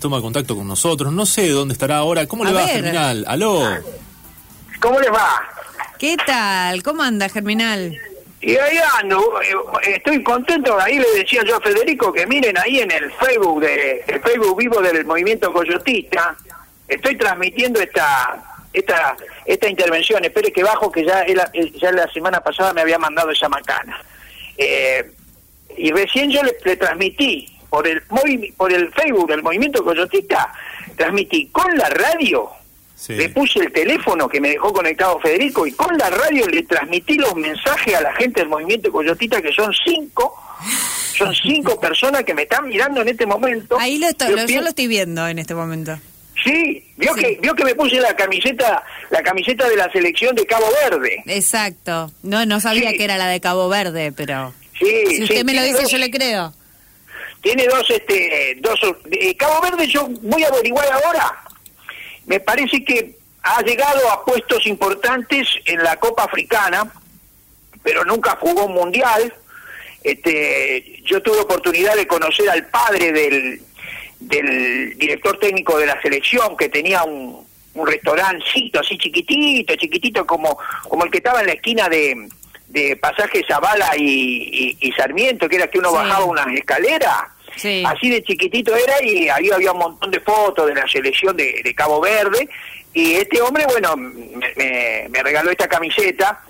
toma contacto con nosotros. No sé dónde estará ahora. ¿Cómo le A va, ver. Germinal? Aló. ¿Cómo les va? ¿Qué tal? ¿Cómo anda, Germinal? Y ahí ando, eh, estoy contento, ahí le decía yo a Federico que miren ahí en el Facebook, de, el Facebook vivo del movimiento coyotista, estoy transmitiendo esta esta esta intervención, espere que bajo que ya, ya la semana pasada me había mandado esa macana. Eh, y recién yo le, le transmití por el movi- por el Facebook del movimiento coyotista, transmití con la radio Sí. le puse el teléfono que me dejó conectado Federico y con la radio le transmití los mensajes a la gente del movimiento Coyotita, que son cinco, son cinco personas que me están mirando en este momento. Ahí lo estoy, Yo lo- yo pienso- lo estoy viendo en este momento. Sí, vio Sí. que vio que me puse la camiseta la camiseta de la selección de Cabo Verde. Exacto. No, no sabía Sí. que era la de Cabo Verde, pero Sí, si usted sí, me lo dice, dos- yo le creo. Tiene dos, este, dos, eh, Cabo Verde yo voy a averiguar ahora. Me parece que ha llegado a puestos importantes en la Copa Africana, pero nunca jugó un mundial. Este, yo tuve oportunidad de conocer al padre del, del director técnico de la selección, que tenía un, un restaurancito así chiquitito, chiquitito, como, como el que estaba en la esquina de, de Pasaje Zavala y, y- y Sarmiento, que era que uno Sí. bajaba unas escaleras. Sí. Así de chiquitito era y ahí había un montón de fotos de la selección de, Cabo Verde. Y este hombre, bueno, me, me- me regaló esta camiseta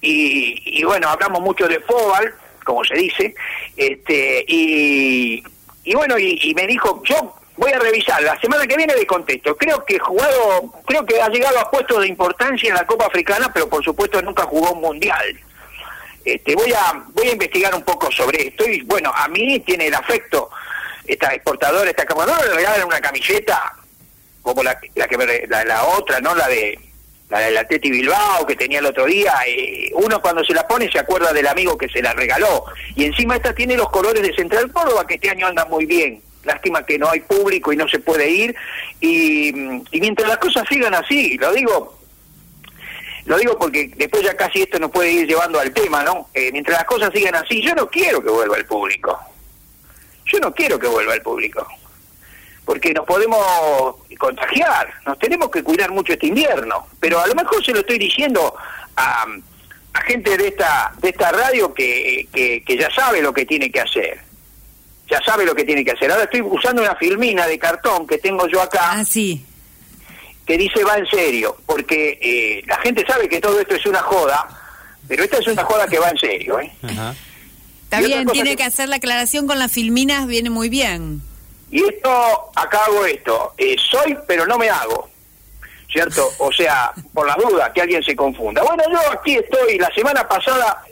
y, y bueno, hablamos mucho de fútbol, como se dice, este y, y bueno, y, y me dijo, yo voy a revisar, la semana que viene le contesto, creo que jugado, creo que ha llegado a puestos de importancia en la Copa Africana, pero por supuesto nunca jugó un mundial. Este, voy a voy a investigar un poco sobre esto y bueno, a mí tiene el afecto esta exportadora, esta camarón le regalan una camiseta como la, la que la, la otra, ¿no? La de la del Atleti Bilbao que tenía el otro día, eh, uno cuando se la pone se acuerda del amigo que se la regaló y encima esta tiene los colores de Central Córdoba que este año andan muy bien. Lástima que no hay público y no se puede ir y, y mientras las cosas sigan así, lo digo lo digo porque después ya casi esto nos puede ir llevando al tema, ¿no? Eh, mientras las cosas sigan así, yo no quiero que vuelva el público. Yo no quiero que vuelva el público. Porque nos podemos contagiar, nos tenemos que cuidar mucho este invierno. Pero a lo mejor se lo estoy diciendo a, gente de esta de esta radio que, que, que ya sabe lo que tiene que hacer. Ya sabe lo que tiene que hacer. Ahora estoy usando una filmina de cartón que tengo yo acá Ah, sí. Que dice va en serio, porque eh, la gente sabe que todo esto es una joda, pero esta es una joda que va en serio, ¿eh? Ajá. Está bien, tiene que- que hacer la aclaración con las filminas, viene muy bien. Y esto, acá hago esto, eh, soy pero no me hago, ¿cierto? O sea, por las dudas, que alguien se confunda. Bueno, yo aquí estoy, la semana pasada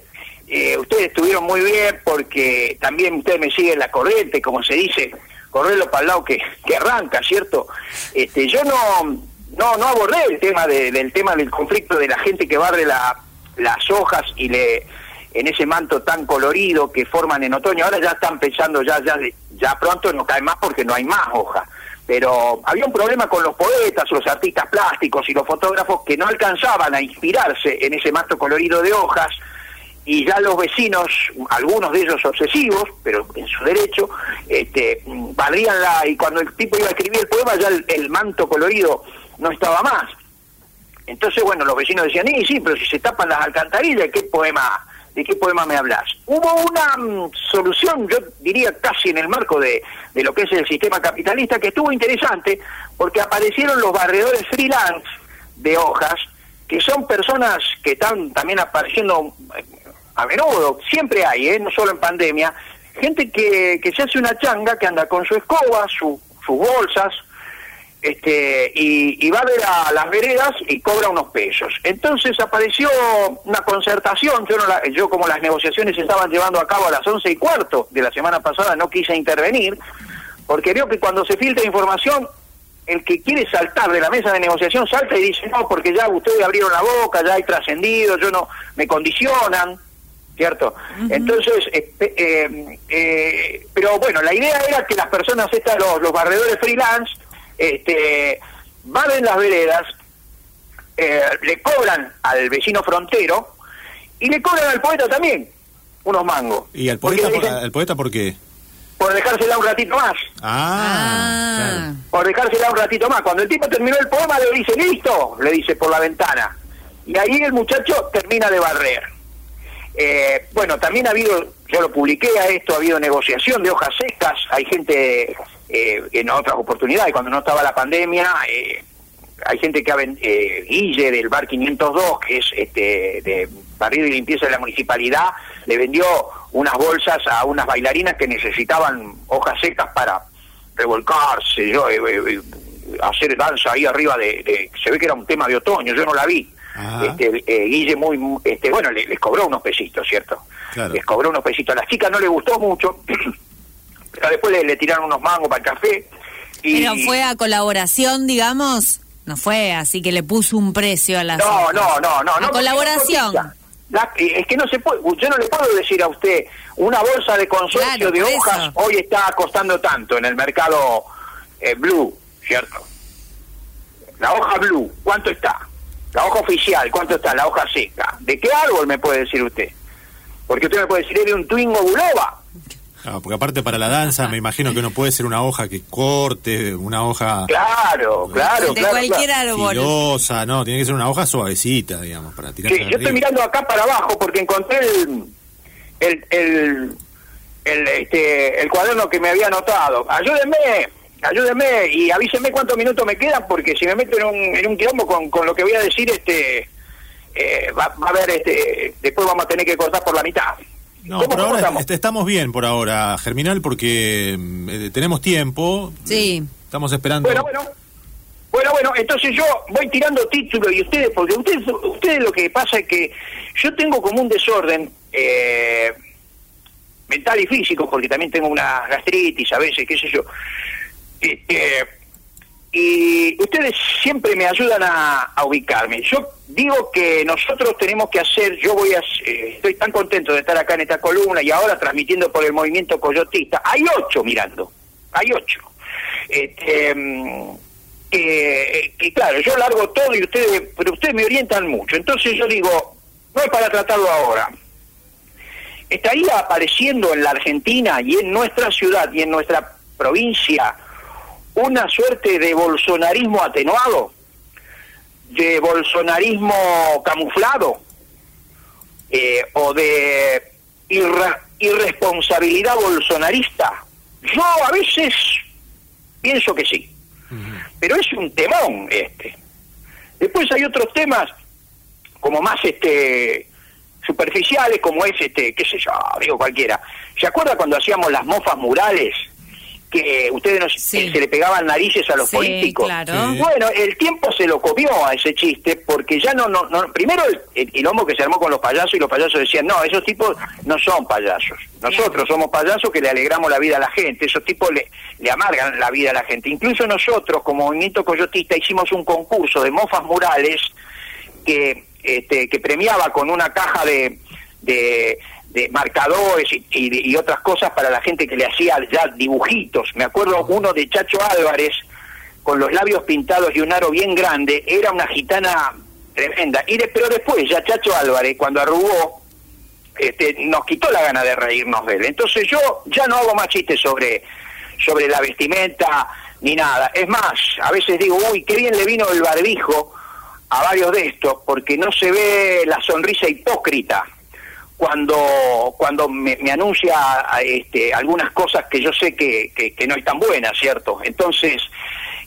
eh, ustedes estuvieron muy bien porque también ustedes me siguen la corriente, como se dice, correrlo para el lado que, que arranca, ¿cierto? Este, yo no, no, no abordé el tema de- del tema del conflicto de la gente que barre la- las hojas y le en ese manto tan colorido que forman en otoño. Ahora ya están pensando, ya, ya, ya pronto no cae más porque no hay más hoja. Pero había un problema con los poetas, los artistas plásticos y los fotógrafos que no alcanzaban a inspirarse en ese manto colorido de hojas y ya los vecinos, algunos de ellos obsesivos, pero en su derecho, este, barrían la, y cuando el tipo iba a escribir el poema ya el manto colorido no estaba más. Entonces, bueno, los vecinos decían, sí, sí, pero si se tapan las alcantarillas, ¿de qué poema, de qué poema me hablas? Hubo una mm, solución, yo diría casi en el marco de, de lo que es el sistema capitalista, que estuvo interesante, porque aparecieron los barredores freelance de hojas, que son personas que están también apareciendo eh, a menudo, siempre hay, ¿eh? no solo en pandemia, gente que, que se hace una changa, que anda con su escoba, su, sus bolsas, este y, y va de la- las veredas y cobra unos pesos. Entonces apareció una concertación, yo, no la- yo como las negociaciones se estaban llevando a cabo a las once y cuarto de la semana pasada no quise intervenir, porque veo que cuando se filtra información, el que quiere saltar de la mesa de negociación salta y dice, no, porque ya ustedes abrieron la boca, ya hay trascendido, yo no, me condicionan, ¿cierto? Entonces, eh, eh, pero bueno, la idea era que las personas estas, los, los barredores freelance, este, barren las veredas, eh, le cobran al vecino frontero y le cobran al poeta también unos mangos. ¿Y al poeta, por, dicen- al poeta por qué? por dejársela un ratito más. Ah, Por dejársela un ratito más. Cuando el tipo terminó el poema, le dice, listo, le dice por la ventana. Y ahí el muchacho termina de barrer. Eh, bueno, también ha habido, yo lo publiqué a esto, ha habido negociación de hojas secas, hay gente eh, en otras oportunidades, cuando no estaba la pandemia, eh, hay gente que ha eh, Guille del bar 502, que es este de barrido y limpieza de la municipalidad, le vendió unas bolsas a unas bailarinas que necesitaban hojas secas para revolcarse, yo, eh, eh, eh, hacer danza ahí arriba de, de- se ve que era un tema de otoño, yo no la vi. Este, Guille muy, muy- este, bueno, le- les cobró unos pesitos, ¿cierto? Claro. Les cobró unos pesitos. A las chicas no le gustó mucho, pero después le, le tiraron unos mangos para el café. Y, Pero fue a colaboración, digamos. No fue así que le puso un precio a las. No, no, no, no. A no colaboración. La- eh, es que no se puede, yo no le puedo decir a usted, una bolsa de consorcio Claro, de hojas eso. hoy está costando tanto en el mercado eh, blue, ¿cierto? La hoja blue, ¿cuánto está? La hoja oficial, ¿cuánto está? La hoja seca. ¿De qué árbol me puede decir usted? Porque usted me puede decir, es de un twingo buloba. Ah, porque aparte para la danza me imagino que no puede ser una hoja que corte, una hoja Claro, claro, de claro. cualquier claro. árbol. filosa, no, tiene que ser una hoja suavecita, digamos, para tirar Sí, yo estoy mirando acá para abajo porque encontré el el el, el, este, el cuaderno que me había anotado. Ayúdenme, ayúdenme y avísenme cuántos minutos me quedan porque si me meto en un, en un quilombo con, con lo que voy a decir, este eh, va, va a haber, este, después vamos a tener que cortar por la mitad. No, ¿Cómo- por ahora estamos? est- estamos bien por ahora, Germinal, porque mm, eh, tenemos tiempo. Sí. Estamos esperando. Bueno, bueno. Bueno, bueno, entonces yo voy tirando títulos y ustedes, porque ustedes, ustedes lo que pasa es que yo tengo como un desorden eh, mental y físico, porque también tengo una gastritis a veces, qué sé yo. Este, y ustedes siempre me ayudan a, ubicarme. Yo digo que nosotros tenemos que hacer, yo voy a, eh, estoy tan contento de estar acá en esta columna y ahora transmitiendo por el movimiento coyotista. Hay ocho mirando, hay ocho. Este, mm, que, que claro, yo largo todo y ustedes, pero ustedes me orientan mucho. Entonces yo digo, no es para tratarlo ahora. Estaría apareciendo en la Argentina y en nuestra ciudad y en nuestra provincia una suerte de bolsonarismo atenuado, de bolsonarismo camuflado, eh, o de irresponsabilidad bolsonarista. Yo a veces pienso que sí, pero es un temón este. Después hay otros temas como más este superficiales como es este qué sé yo digo cualquiera se acuerda cuando hacíamos las mofas murales que ustedes nos, Sí. que se le pegaban narices a los Sí, políticos claro. Sí. bueno el tiempo se lo comió a ese chiste porque ya no no, no primero el, el que se armó con los payasos y los payasos decían no esos tipos no son payasos nosotros somos payasos que le alegramos la vida a la gente esos tipos le, le amargan la vida a la gente incluso nosotros como movimiento coyotista hicimos un concurso de mofas murales que este, que premiaba con una caja de, de, de marcadores y, y- otras cosas para la gente que le hacía ya dibujitos. Me acuerdo uno de Chacho Álvarez con los labios pintados y un aro bien grande, era una gitana tremenda. Y de- pero después ya Chacho Álvarez, cuando arrugó, este, nos quitó la gana de reírnos de él. Entonces yo ya no hago más chistes sobre, sobre la vestimenta ni nada. Es más, a veces digo, uy, qué bien le vino el barbijo a varios de estos, porque no se ve la sonrisa hipócrita cuando cuando me, me anuncia este, algunas cosas que yo sé que, que, que no están buenas, ¿cierto? Entonces,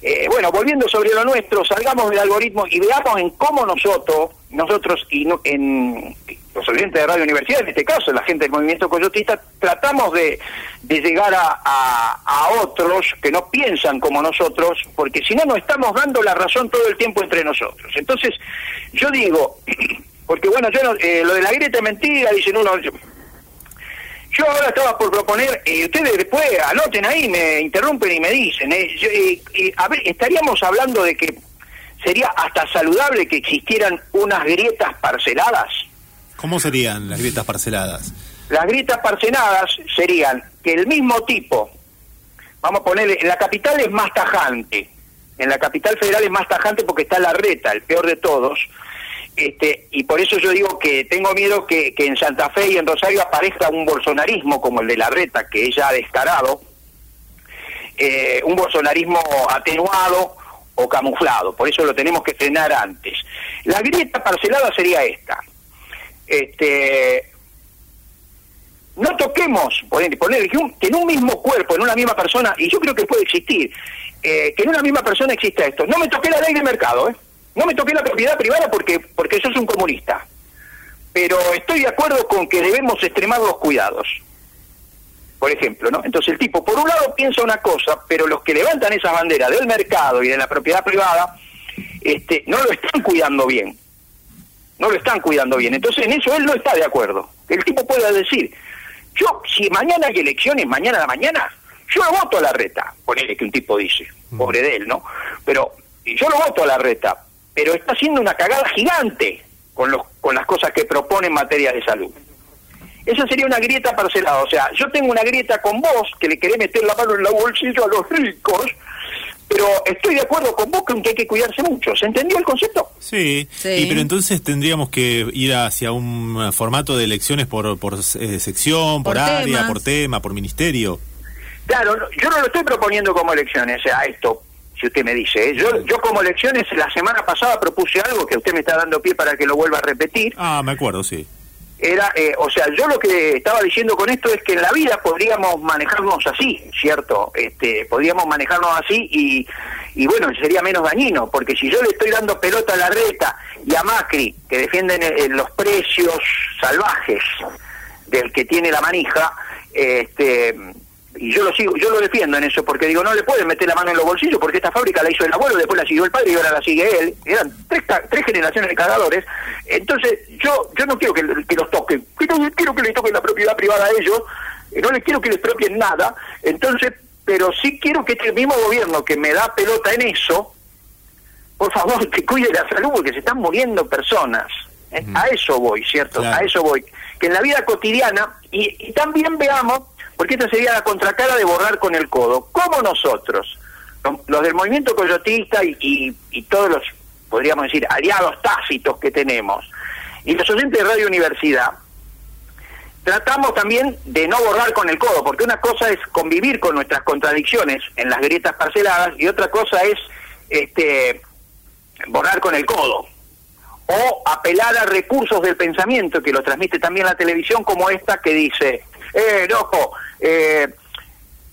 eh, bueno, volviendo sobre lo nuestro, salgamos del algoritmo y veamos en cómo nosotros, nosotros y no- en los oyentes de Radio Universidad, en este caso la gente del movimiento coyotista, tratamos de, de llegar a, a, a otros que no piensan como nosotros, porque si no nos estamos dando la razón todo el tiempo entre nosotros. Entonces, yo digo, porque bueno, yo no- eh, lo de la grieta es mentira, dicen uno, yo, yo ahora estaba por proponer, y ustedes después anoten ahí, me interrumpen y me dicen, eh, yo, eh, eh, a ver, estaríamos hablando de que sería hasta saludable que existieran unas grietas parceladas. ¿Cómo serían las grietas parceladas? Las grietas parceladas serían que el mismo tipo, vamos a ponerle, en la capital es más tajante, en la capital federal es más tajante porque está la reta, el peor de todos, Este, y por eso yo digo que tengo miedo que, que en Santa Fe y en Rosario aparezca un bolsonarismo como el de la reta, que ella ha descarado, eh, un bolsonarismo atenuado o camuflado. Por eso lo tenemos que frenar antes. La grieta parcelada sería esta. Este, no toquemos, poner, poner que, en un mismo cuerpo, en una misma persona, y yo creo que puede existir, eh, que en una misma persona exista esto. No me toqué la ley de mercado, ¿eh? No me toqué la propiedad privada porque, porque yo soy un comunista. Pero estoy de acuerdo con que debemos extremar los cuidados. Por ejemplo, ¿no? Entonces el tipo, por un lado, piensa una cosa, pero los que levantan esa bandera del mercado y de la propiedad privada, este, no lo están cuidando bien no lo están cuidando bien. Entonces en eso él no está de acuerdo. El tipo puede decir, yo si mañana hay elecciones, mañana a la mañana, yo voto a la reta. Ponele que un tipo dice, pobre de él, ¿no? Pero yo lo voto a la reta, pero está haciendo una cagada gigante con, los, con las cosas que propone en materia de salud. Esa sería una grieta parcelada. O sea, yo tengo una grieta con vos, que le querés meter la mano en la bolsillo a los ricos, pero estoy de acuerdo con vos que hay que cuidarse mucho. ¿Se entendió el concepto? Sí, Sí. Y, pero entonces tendríamos que ir hacia un eh, formato de elecciones por, por eh, sección, por, Por área, temas. por tema, por ministerio. Claro, yo no lo estoy proponiendo como elecciones, o sea, esto, si usted me dice. ¿eh? Yo, yo como elecciones la semana pasada propuse algo que usted me está dando pie para que lo vuelva a repetir. Ah, me acuerdo, sí. Era, eh, o sea, yo lo que estaba diciendo con esto es que en la vida podríamos manejarnos así, ¿cierto? Este, podríamos manejarnos así y, y bueno, sería menos dañino, porque si yo le estoy dando pelota a la reta y a Macri, que defienden eh, los precios salvajes del que tiene la manija, este y yo lo sigo, yo lo defiendo en eso, porque digo, no le pueden meter la mano en los bolsillos, porque esta fábrica la hizo el abuelo, después la siguió el padre y ahora la sigue él. Eran tres, tres generaciones de cagadores. Entonces, yo yo no quiero que, que los toquen, quiero, quiero que les toquen la propiedad privada a ellos, no les quiero que les propien nada. Entonces, pero sí quiero que este mismo gobierno que me da pelota en eso, por favor, que cuide la salud, porque se están muriendo personas. Eh, A eso voy, ¿cierto? Claro. A eso voy. Que en la vida cotidiana, y, y también veamos, porque esta sería la contracara de borrar con el codo, como nosotros, los, del movimiento coyotista y todos los, podríamos decir, aliados tácitos que tenemos, y los oyentes de Radio Universidad, tratamos también de no borrar con el codo, porque una cosa es convivir con nuestras contradicciones en las grietas parceladas y otra cosa es este borrar con el codo o apelar a recursos del pensamiento que lo transmite también la televisión como esta que dice, eh, loco, eh,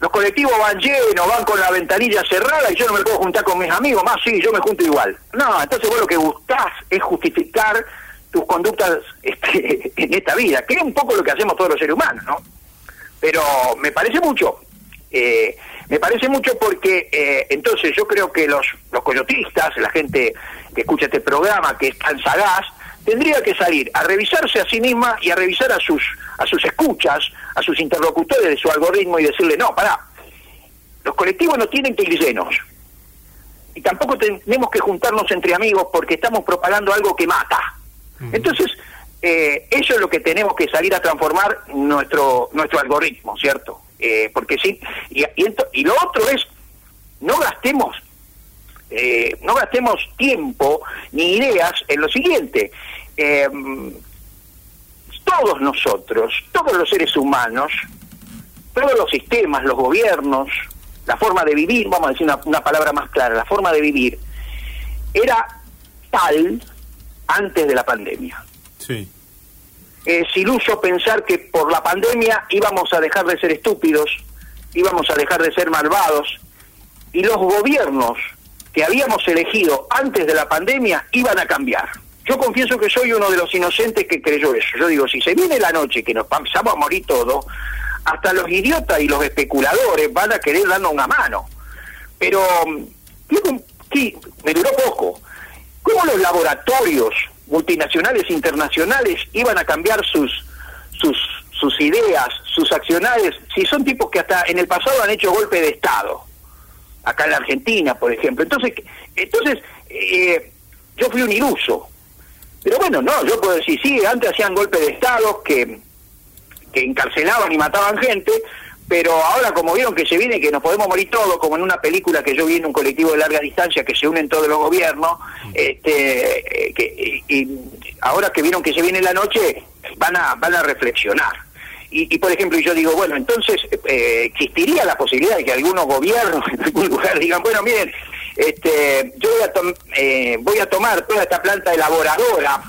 los colectivos van llenos, van con la ventanilla cerrada y yo no me puedo juntar con mis amigos, más sí, yo me junto igual. No, entonces vos lo que gustás es justificar tus conductas este, en esta vida, que es un poco lo que hacemos todos los seres humanos, ¿no? Pero me parece mucho, eh, me parece mucho porque eh, entonces yo creo que los, los coyotistas, la gente que escucha este programa, que es tan sagaz, tendría que salir a revisarse a sí misma y a revisar a sus, a sus escuchas, a sus interlocutores de su algoritmo y decirle, no, pará, los colectivos no tienen que ir llenos. Y tampoco tenemos que juntarnos entre amigos porque estamos propagando algo que mata. Entonces, eh, eso es lo que tenemos que salir a transformar nuestro nuestro algoritmo, ¿cierto? Eh, porque sí, y, y, ento- y lo otro es, no gastemos eh, no gastemos tiempo ni ideas en lo siguiente. Eh, todos nosotros, todos los seres humanos, todos los sistemas, los gobiernos, la forma de vivir, vamos a decir una, una palabra más clara, la forma de vivir, era tal antes de la pandemia. Sí. Es iluso pensar que por la pandemia íbamos a dejar de ser estúpidos, íbamos a dejar de ser malvados, y los gobiernos que habíamos elegido antes de la pandemia iban a cambiar. Yo confieso que soy uno de los inocentes que creyó eso. Yo digo, si se viene la noche que nos empezamos a morir todos, hasta los idiotas y los especuladores van a querer darnos una mano. Pero, mm, sí, me duró poco. ¿Cómo los laboratorios multinacionales internacionales iban a cambiar sus, sus, sus ideas, sus accionarios, si son tipos que hasta en el pasado han hecho golpe de Estado? Acá en la Argentina, por ejemplo. Entonces, entonces eh, yo fui un iluso. Pero bueno, no, yo puedo decir, sí, antes hacían golpe de Estado que, que encarcelaban y mataban gente, pero ahora como vieron que se viene que nos podemos morir todos, como en una película que yo vi en un colectivo de larga distancia que se unen todos los gobiernos, este, eh, que, y, y ahora que vieron que se viene la noche, van a, van a reflexionar. Y, y, por ejemplo, yo digo, bueno, entonces eh, existiría la posibilidad de que algunos gobiernos en algún lugar digan, bueno, miren, este, yo voy a, tom- eh, voy a tomar toda esta planta elaboradora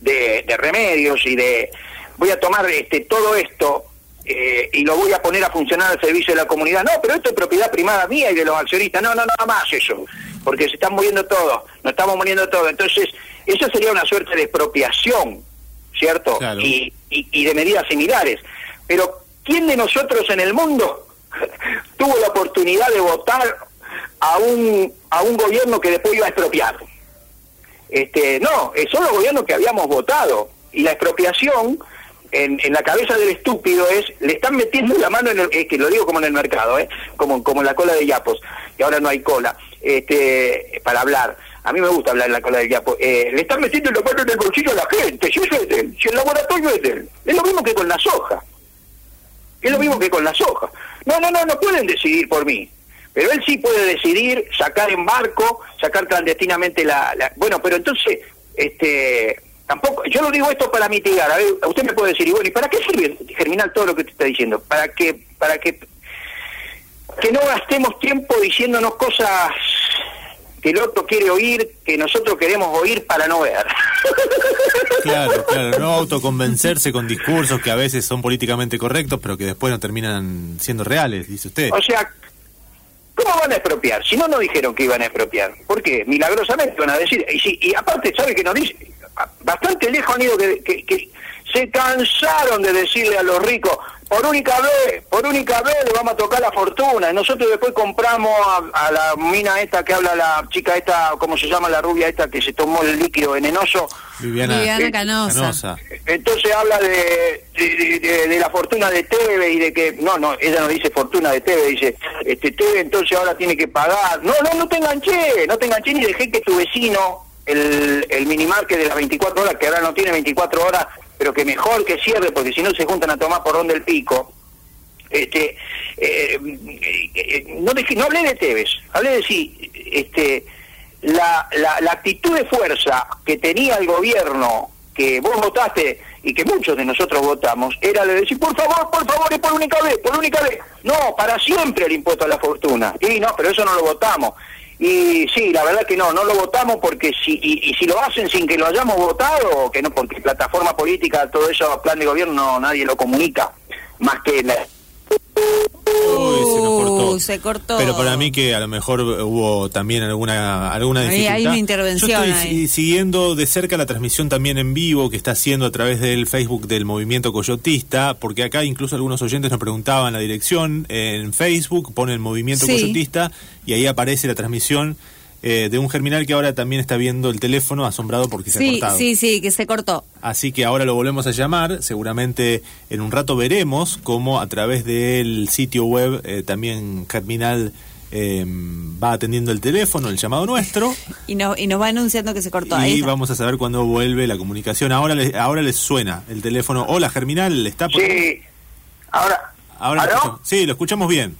de, de remedios y de voy a tomar este todo esto eh, y lo voy a poner a funcionar al servicio de la comunidad. No, pero esto es propiedad primada mía y de los accionistas. No, no, nada más eso, porque se están muriendo todos, nos estamos muriendo todos. Entonces, eso sería una suerte de expropiación, ¿cierto? Claro. Y, y, de medidas similares. Pero, ¿quién de nosotros en el mundo tuvo la oportunidad de votar a un, a un gobierno que después iba a expropiar? Este, no, eh, son los gobiernos que habíamos votado. Y la expropiación, en, en la cabeza del estúpido, es, le están metiendo la mano en el, es que lo digo como en el mercado, ¿eh? como, como en la cola de Yapos, y ahora no hay cola, este, para hablar. A mí me gusta hablar la cola de Yapo. Eh, le están metiendo la mano en el bolsillo a la gente, si eso es de él, si el laboratorio es de él. Es lo mismo que con la soja. Es lo mismo que con la soja. No, no, no, no pueden decidir por mí. Pero él sí puede decidir sacar en barco, sacar clandestinamente la... Bueno, pero entonces, este... Tampoco, yo lo digo esto para mitigar. A ver, usted me puede decir, y bueno, ¿y para qué sirve germinar todo lo que te está diciendo? Para que, para que, que no gastemos tiempo diciéndonos cosas que el otro quiere oír, que nosotros queremos oír para no ver. Claro, claro, no autoconvencerse con discursos que a veces son políticamente correctos, pero que después no terminan siendo reales, dice usted. O sea, ¿cómo van a expropiar? Si no, no dijeron que iban a expropiar. ¿Por qué? Milagrosamente van a decir. Y, si, y aparte, ¿sabe que nos dice? Bastante lejos han ido que, que, que se cansaron de decirle a los ricos, por única vez, por única vez le vamos a tocar la fortuna. Y nosotros después compramos a, a la mina esta que habla la chica esta, ¿cómo se llama la rubia esta que se tomó el líquido venenoso? Viviana, Viviana eh, Canosa. Entonces habla de, de, de- de la fortuna de Teve y de que, no, no, ella no dice fortuna de Teve, dice, este Teve entonces ahora tiene que pagar. No, no, no te enganché, no te enganché ni dejé que tu vecino, el, el minimarket de las 24 horas, que ahora no tiene 24 horas, pero que mejor que cierre, porque si no se juntan a tomar por donde el pico. Este, eh, eh, eh, no, dejé- no hablé de Tevez, hablé de sí, este, la, la, la actitud de fuerza que tenía el gobierno, que vos votaste y que muchos de nosotros votamos, era de decir, por favor, por favor, es por única vez, por única vez. No, para siempre el impuesto a la fortuna. Y no, pero eso no lo votamos. Y sí, la verdad que no, no lo votamos porque si, y, y si lo hacen sin que lo hayamos votado, que no, porque plataforma política, todo eso, plan de gobierno, no, nadie lo comunica, más que la, cortó. Uh, se cortó. Pero para mí que a lo mejor hubo también alguna alguna Ahí dificultad. hay una intervención Yo estoy ahí. si- siguiendo de cerca la transmisión también en vivo que está haciendo a través del Facebook del Movimiento Coyotista, porque acá incluso algunos oyentes nos preguntaban la dirección en Facebook, ponen Movimiento Sí. Coyotista y ahí aparece la transmisión eh, de un germinal que ahora también está viendo el teléfono asombrado porque se ha Sí, cortado. sí, sí, que se cortó. Así que ahora lo volvemos a llamar. Seguramente en un rato veremos cómo a través del sitio web eh, también Germinal eh, va atendiendo el teléfono, el llamado nuestro. Y, no, y nos va anunciando que se cortó. Ahí Y vamos a saber cuándo vuelve la comunicación. Ahora le- ahora les suena el teléfono. Hola Germinal, ¿está por Sí, ahora... Ahora ¿Aló? Sí, lo escuchamos bien.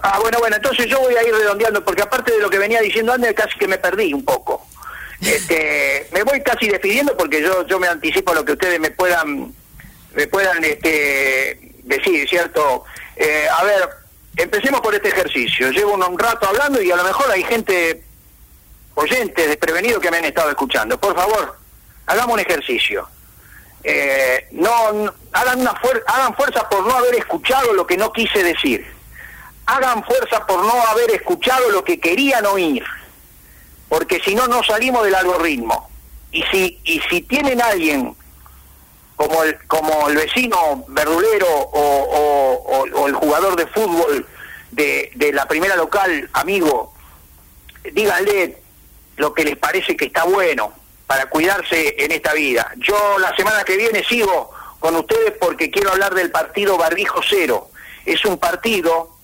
Ah, bueno, bueno, entonces yo voy a ir redondeando, porque aparte de lo que venía diciendo Ander, casi que me perdí un poco. Este, me voy casi despidiendo porque yo yo me anticipo a lo que ustedes me puedan me puedan este decir, ¿cierto? Eh, a ver, empecemos por este ejercicio. Llevo un, un rato hablando y a lo mejor hay gente oyentes desprevenidos que me han estado escuchando. Por favor, hagamos un ejercicio. Eh, no, no- hagan una fuer- hagan fuerza por no haber escuchado lo que no quise decir hagan fuerza por no haber escuchado lo que querían oír, porque si no, no salimos del algoritmo. Y si, y si tienen alguien como el, como el vecino verdulero o, o- el jugador de fútbol de, de la primera local, amigo, díganle lo que les parece que está bueno para cuidarse en esta vida. Yo la semana que viene sigo con ustedes porque quiero hablar del partido Barbijo Cero. Es un partido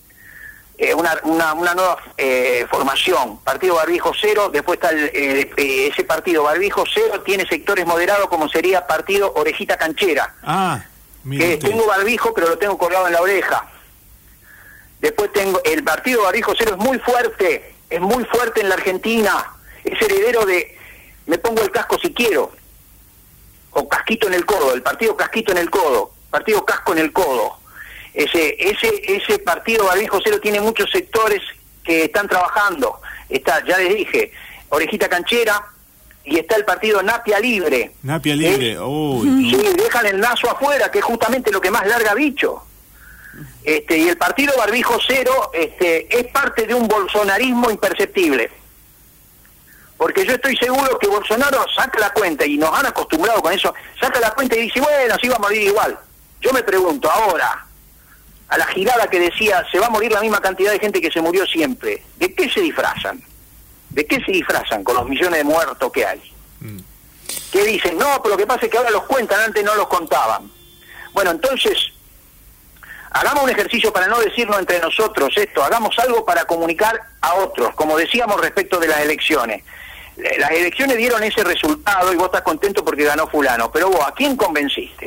eh, una, una, una nueva eh, formación, partido Barbijo Cero, después está el, eh, ese partido Barbijo Cero, tiene sectores moderados como sería partido Orejita Canchera, Ah, que tengo barbijo pero lo tengo colgado en la oreja, Después tengo el partido Barbijo Cero es muy fuerte, es muy fuerte en la Argentina, es heredero de me pongo el casco si quiero, o casquito en el codo, el partido casquito en el codo, partido casco en el codo. Ese, ese, ese partido Barbijo Cero tiene muchos sectores que están trabajando. Está, ya les dije, Orejita Canchera, y está el partido Napia Libre. Napia Libre, ¿Eh? uy. Sí, dejan el naso afuera, que es justamente lo que más larga bicho. Este, y el partido Barbijo Cero este, es parte de un bolsonarismo imperceptible. Porque yo estoy seguro que Bolsonaro saca la cuenta, y nos han acostumbrado con eso, saca la cuenta y dice, bueno, así va a morir igual. Yo me pregunto ahora, a la girada que decía, se va a morir la misma cantidad de gente que se murió siempre, ¿de qué se disfrazan? ¿De qué se disfrazan con los millones de muertos que hay? Mm. que dicen, no, pero lo que pasa es que ahora los cuentan, antes no los contaban. Bueno, entonces, hagamos un ejercicio para no decirnos entre nosotros esto, hagamos algo para comunicar a otros, como decíamos respecto de las elecciones. Las elecciones dieron ese resultado y vos estás contento porque ganó fulano, pero vos, ¿a quién convenciste?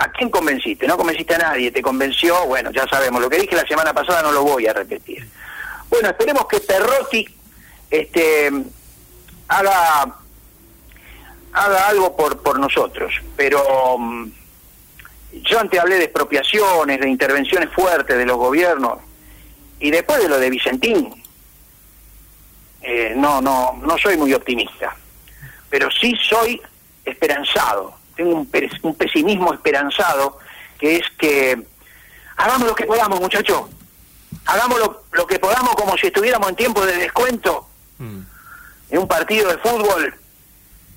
¿A quién convenciste? No convenciste a nadie, te convenció, bueno, ya sabemos, lo que dije la semana pasada no lo voy a repetir. Bueno, esperemos que Perrotti este, haga haga algo por, por nosotros, pero mm, yo antes hablé de expropiaciones, de intervenciones fuertes de los gobiernos, y después de lo de Vicentín, eh, no, no, no soy muy optimista, pero sí soy esperanzado, tengo un, pe- un pesimismo esperanzado, que es que hagamos lo que podamos, muchachos, hagamos lo, lo que podamos como si estuviéramos en tiempo de descuento, Mm. en un partido de fútbol,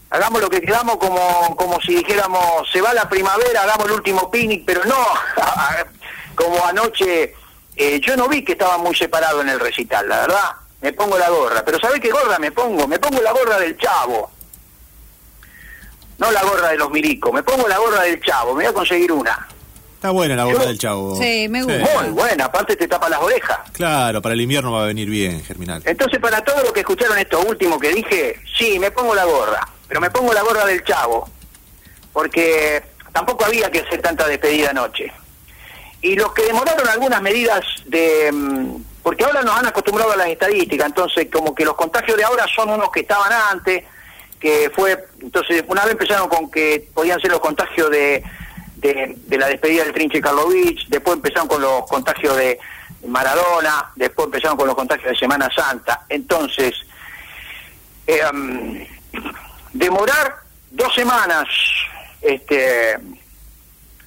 hagamos lo que quedamos como, como si dijéramos, se va la primavera, hagamos el último picnic, pero no, como anoche, eh, yo no vi que estaba muy separado en el recital, la verdad, me pongo la gorra, pero ¿sabés qué gorra me pongo? Me pongo la gorra del chavo, no la gorra de los milicos, me pongo la gorra del chavo, me voy a conseguir una. Está buena la gorra Yo- del chavo. Sí, me gusta. Muy buena, aparte te tapa las orejas. Claro, para el invierno va a venir bien, Germinal. Entonces, para todos los que escucharon esto último que dije, sí, me pongo la gorra, pero me pongo la gorra del chavo, porque tampoco había que hacer tanta despedida anoche. Y los que demoraron algunas medidas de... mm, Porque ahora nos han acostumbrado a las estadísticas, entonces como que los contagios de ahora son unos que estaban antes, que fue... Entonces, una vez empezaron con que podían ser los contagios de, de, la despedida del Trinche Karlovich, después empezaron con los contagios de Maradona, después empezaron con los contagios de Semana Santa. Entonces, eh, demorar dos semanas este,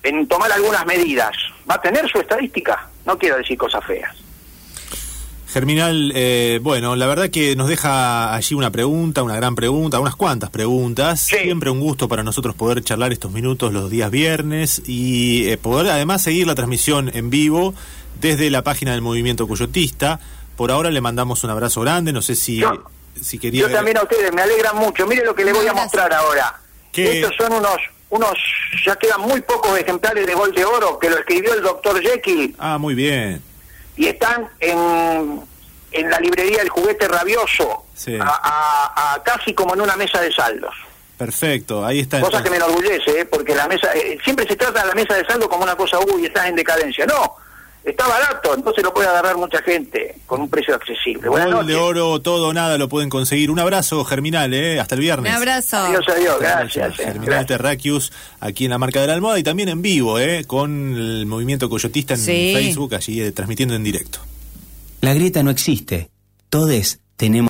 en tomar algunas medidas, ¿va a tener su estadística? No quiero decir cosas feas. Germinal, eh, bueno, la verdad que nos deja allí una pregunta, una gran pregunta, unas cuantas preguntas. Sí. Siempre un gusto para nosotros poder charlar estos minutos los días viernes y eh, poder además seguir la transmisión en vivo desde la página del Movimiento Coyotista. Por ahora le mandamos un abrazo grande, no sé si, Yo- si quería... Yo también a ustedes, me alegran mucho. Mire lo que le voy a mostrar ahora. ¿Qué? Estos son unos, unos, ya quedan muy pocos ejemplares de Gol de Oro que lo escribió el doctor Jekyll Ah, muy bien. Y están en, en la librería El Juguete Rabioso, Sí. a, a- a casi como en una mesa de saldos. Perfecto, ahí está. Cosa que me enorgullece, ¿eh? porque la mesa eh, siempre se trata de la mesa de saldo como una cosa, uy, estás en decadencia. No, está barato, entonces lo puede agarrar mucha gente con un precio accesible. Buenas Gol de oro, todo, nada lo pueden conseguir. Un abrazo, Germinal, ¿eh? Hasta el Un viernes. abrazo. Adiós, adiós, gracias. Germinal gracias. Terraquius, aquí en la marca de la almohada y también en vivo, ¿eh? con el movimiento coyotista en Sí. Facebook, allí eh, transmitiendo en directo. La grieta no existe. Todes tenemos